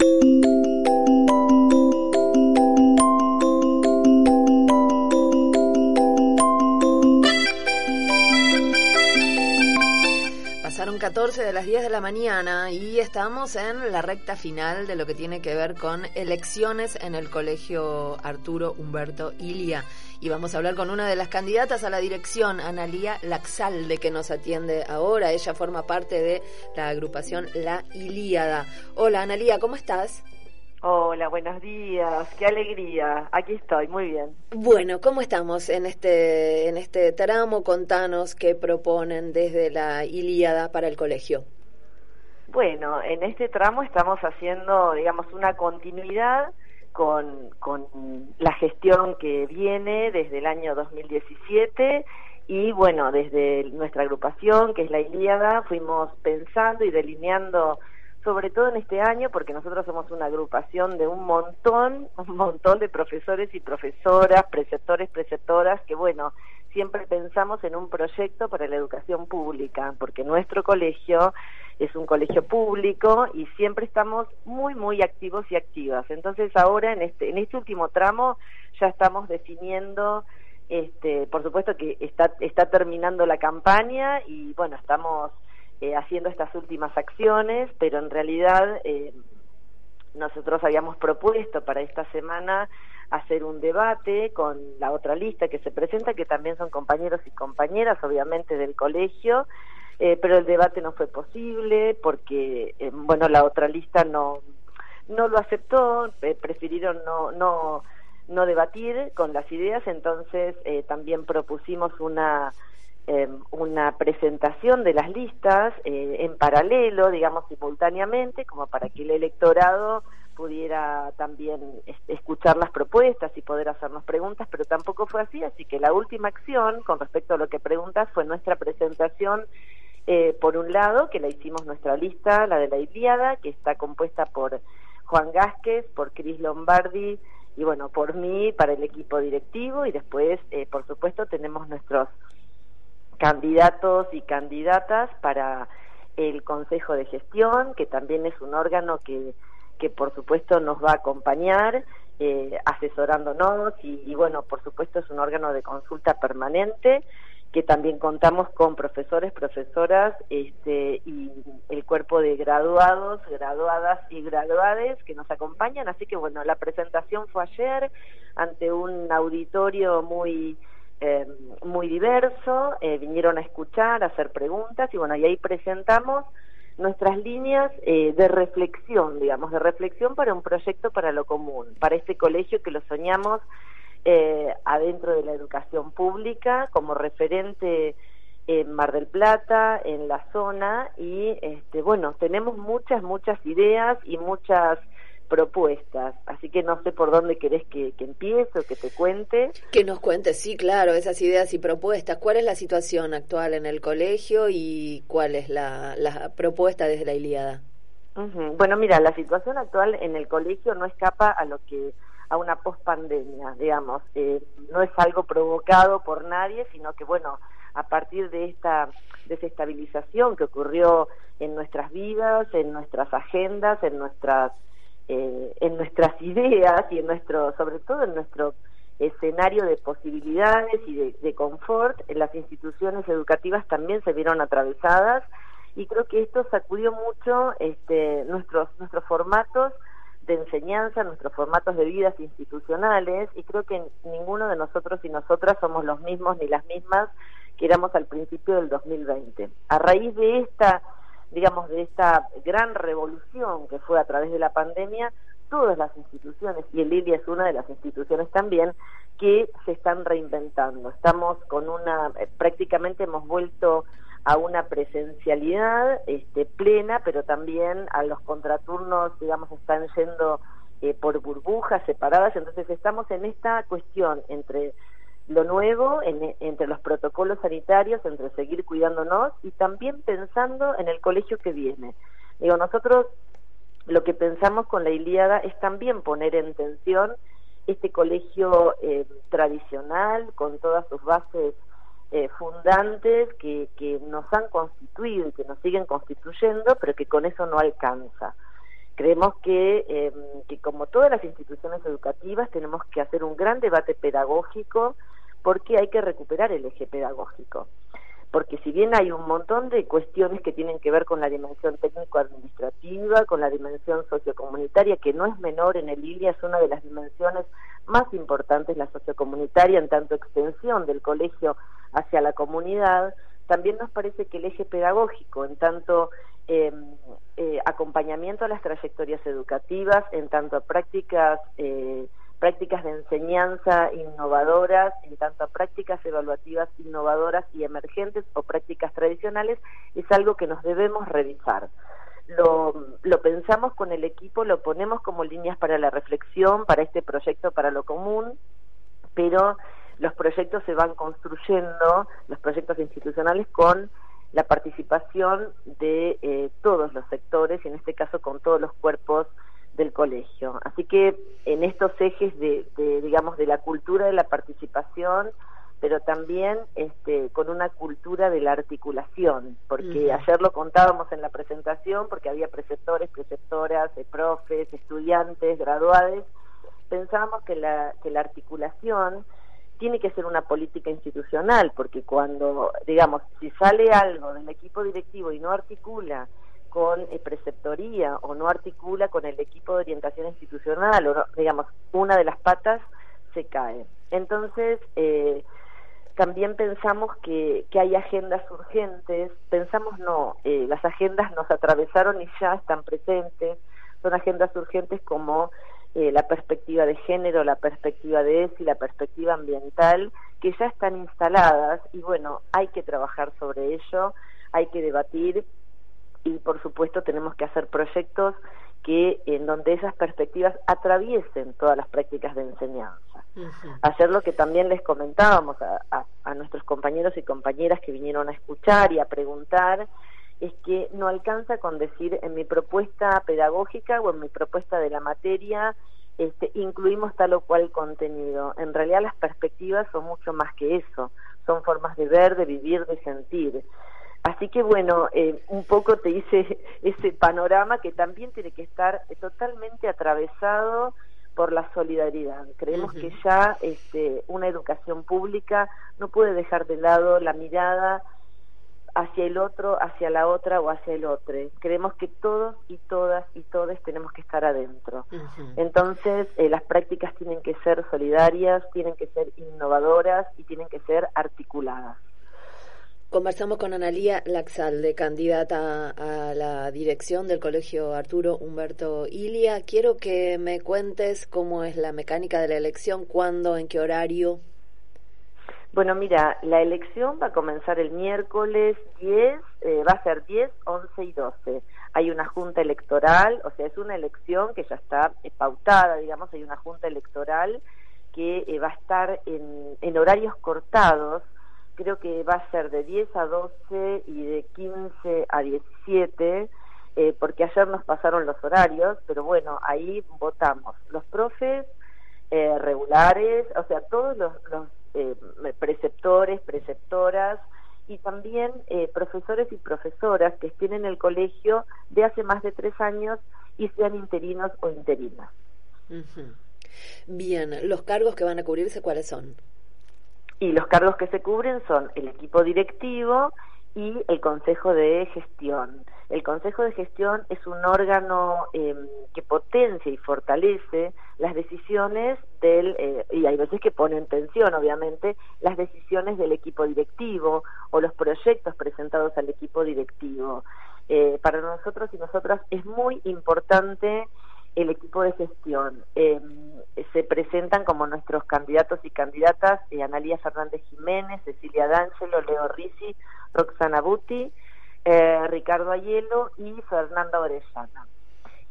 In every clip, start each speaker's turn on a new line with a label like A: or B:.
A: cbp.gov/careers.
B: Pasaron 14 de las 10 de la mañana y estamos en la recta final de lo que tiene que ver con elecciones en el Colegio Arturo Humberto Ilia. Y vamos a hablar con una de las candidatas a la dirección, Analía Laxalde, que nos atiende ahora. Ella forma parte de la agrupación La Ilíada. Hola Analía, ¿cómo estás?
C: Hola, buenos días, qué alegría. Aquí estoy, muy bien.
B: Bueno, ¿cómo estamos en este en este tramo? Contanos qué proponen desde la Ilíada para el colegio.
C: Bueno, en este tramo estamos haciendo, digamos, una continuidad con, con la gestión que viene desde el año 2017 y bueno, desde nuestra agrupación, que es la Ilíada, fuimos pensando y delineando sobre todo en este año, porque nosotros somos una agrupación de un montón, un montón de profesores y profesoras, preceptores, preceptoras, que bueno, siempre pensamos en un proyecto para la educación pública, porque nuestro colegio es un colegio público y siempre estamos muy, muy activos y activas. Entonces ahora en este, en este último tramo ya estamos definiendo este, por supuesto que está, está terminando la campaña y bueno, estamos eh, haciendo estas últimas acciones, pero en realidad eh, nosotros habíamos propuesto para esta semana hacer un debate con la otra lista que se presenta, que también son compañeros y compañeras, obviamente, del colegio, eh, pero el debate no fue posible porque, bueno, la otra lista no, no lo aceptó, prefirieron no, no, no debatir con las ideas, entonces también propusimos una eh, una presentación de las listas eh, en paralelo, digamos, simultáneamente, como para que el electorado pudiera también escuchar las propuestas y poder hacernos preguntas, pero tampoco fue así, así que la última acción con respecto a lo que preguntas fue nuestra presentación, eh, por un lado, que la hicimos nuestra lista, la de la Iliada, que está compuesta por Juan Gásquez, por Cris Lombardi y bueno, por mí, para el equipo directivo y después, eh, por supuesto, tenemos nuestros candidatos y candidatas para el Consejo de Gestión, que también es un órgano que, que por supuesto nos va a acompañar eh, asesorándonos y, y, bueno, por supuesto es un órgano de consulta permanente que también contamos con profesores, profesoras este, y el cuerpo de graduados, graduadas y graduades que nos acompañan. Así que bueno, la presentación fue ayer ante un auditorio muy eh, muy diverso, eh, vinieron a escuchar, a hacer preguntas y bueno, y ahí presentamos nuestras líneas eh, de reflexión, digamos, de reflexión para un proyecto para lo común, para este colegio que lo soñamos adentro de la educación pública como referente en Mar del Plata, en la zona y este, bueno, tenemos muchas, muchas ideas y muchas propuestas. Así que no sé por dónde querés que, empiece o que te cuente.
B: Que nos cuente, sí, claro, esas ideas y propuestas. ¿Cuál es la situación actual en el colegio y cuál es la, propuesta desde la Iliada?
C: Bueno, mira, la situación actual en el colegio no escapa a lo que a una pospandemia, digamos. Eh, no es algo provocado por nadie, sino que, bueno, a partir de esta desestabilización que ocurrió en nuestras vidas, en nuestras agendas, en nuestras eh, en nuestras ideas y en nuestro, sobre todo en nuestro escenario de posibilidades y de, confort, en las instituciones educativas también se vieron atravesadas y creo que esto sacudió mucho este, nuestros, nuestros formatos de enseñanza, nuestros formatos de vidas institucionales y creo que ninguno de nosotros y nosotras somos los mismos ni las mismas que éramos al principio del 2020. A raíz de esta digamos, de esta gran revolución que fue a través de la pandemia, todas las instituciones, y el ILIA es una de las instituciones también, que se están reinventando. Estamos con una, eh, prácticamente hemos vuelto a una presencialidad este, plena, pero también a los contraturnos, digamos, están yendo eh, por burbujas separadas, entonces estamos en esta cuestión entre lo nuevo, entre los protocolos sanitarios, entre seguir cuidándonos y también pensando en el colegio que viene. Digo, nosotros lo que pensamos con la Ilíada es también poner en tensión este colegio eh, tradicional, con todas sus bases eh, fundantes que, que nos han constituido y que nos siguen constituyendo, pero que con eso no alcanza. Creemos que, eh, que como todas las instituciones educativas tenemos que hacer un gran debate pedagógico porque hay que recuperar el eje pedagógico porque si bien hay un montón de cuestiones que tienen que ver con la dimensión técnico-administrativa, con la dimensión sociocomunitaria, que no es menor en el ILIA, es una de las dimensiones más importantes, la sociocomunitaria, en tanto extensión del colegio hacia la comunidad, también nos parece que el eje pedagógico, en tanto em, eh, acompañamiento a las trayectorias educativas, en tanto a prácticas eh, prácticas de enseñanza innovadoras, en tanto a prácticas evaluativas innovadoras y emergentes o prácticas tradicionales, es algo que nos debemos revisar. Lo, lo, pensamos con el equipo, lo ponemos como líneas para la reflexión, para este proyecto, para lo común, pero los proyectos se van construyendo, los proyectos institucionales, con la participación de eh, todos los sectores, y en este caso con todos los cuerpos del colegio. Así que en estos ejes de, digamos, de la cultura de la participación, pero también este, con una cultura de la articulación, porque ayer lo contábamos en la presentación, porque había preceptores, preceptoras, eh, profes, estudiantes, graduados, pensábamos que la, que la articulación tiene que ser una política institucional, porque cuando, digamos, si sale algo del equipo directivo y no articula con eh, preceptoría o no articula con el equipo de orientación institucional, o digamos, una de las patas se cae. Entonces, eh, también pensamos que, que, hay agendas urgentes, pensamos no, eh, las agendas nos atravesaron y ya están presentes, son agendas urgentes como la perspectiva de género, la perspectiva de ESI, la perspectiva ambiental, que ya están instaladas y bueno, hay que trabajar sobre ello, hay que debatir y por supuesto tenemos que hacer proyectos que en donde esas perspectivas atraviesen todas las prácticas de enseñanza. Hacer lo que también les comentábamos a, a, nuestros compañeros y compañeras que vinieron a escuchar y a preguntar, es que no alcanza con decir en mi propuesta pedagógica o en mi propuesta de la materia este, incluimos tal o cual contenido. En realidad las perspectivas son mucho más que eso, son formas de ver, de vivir, de sentir. Así que bueno, eh, un poco te hice ese panorama que también tiene que estar totalmente atravesado por la solidaridad. Creemos que ya este, una educación pública no puede dejar de lado la mirada hacia el otro, hacia la otra o hacia el otro. Creemos que todos y todas y todos tenemos que estar adentro. Entonces, eh, las prácticas tienen que ser solidarias, tienen que ser innovadoras y tienen que ser articuladas.
B: Conversamos con Analía Laxalde, candidata a la dirección del Colegio Arturo Humberto Ilia. Quiero que me cuentes cómo es la mecánica de la elección, cuándo, en qué horario.
C: Bueno, mira, la elección va a comenzar el miércoles 10, eh, va a ser 10, 11 y 12. Hay una junta electoral, o sea, es una elección que ya está eh, pautada, digamos, hay una junta electoral que eh, va a estar en, en horarios cortados creo que va a ser de 10 a 12 y de 15 a 17, eh, porque ayer nos pasaron los horarios, pero bueno, ahí votamos los profes eh, regulares, o sea, todos los, eh, preceptores, preceptoras, y también profesores y profesoras que estén en el colegio de hace más de tres años y sean interinos o interinas.
B: Bien, los cargos que van a cubrirse, ¿cuáles son?
C: Y los cargos que se cubren son el equipo directivo y el Consejo de Gestión. El Consejo de Gestión es un órgano eh, que potencia y fortalece las decisiones del, eh, y hay veces que pone en tensión, obviamente, las decisiones del equipo directivo o los proyectos presentados al equipo directivo. Eh, para nosotros y nosotras es muy importante el equipo de gestión. Em, se presentan como nuestros candidatos y candidatas eh, Analía Fernández Jiménez, Cecilia D'Angelo, Leo Risi, Roxana Buti, eh, Ricardo Ayelo y Fernanda Orellana.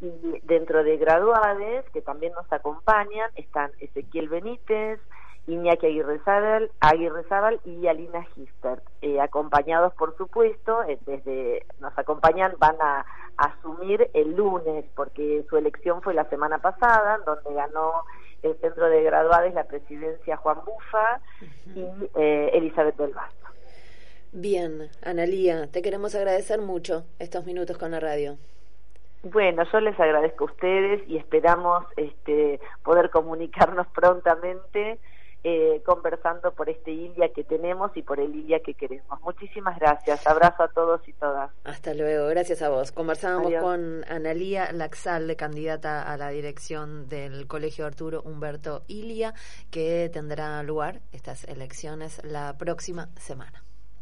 C: Y dentro de graduades que también nos acompañan están Ezequiel Benítez, Iñaki Aguirre Zabal, y Alina Gister, eh, acompañados por supuesto, eh, desde nos acompañan, van a, asumir el lunes, porque su elección fue la semana pasada, donde ganó el centro de graduados la presidencia Juan Bufa y eh, Elizabeth del Basto.
B: Bien, Analía, te queremos agradecer mucho estos minutos con la radio.
C: Bueno, yo les agradezco a ustedes y esperamos este, poder comunicarnos prontamente eh, conversando por este Ilia que tenemos y por el Ilia que queremos. Muchísimas gracias. Abrazo a todos y todas.
B: Hasta luego. Gracias a vos. Conversábamos con Analía Laxal, candidata a la dirección del Colegio Arturo Humberto Ilia, que tendrá lugar estas elecciones la próxima semana.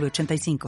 D: 85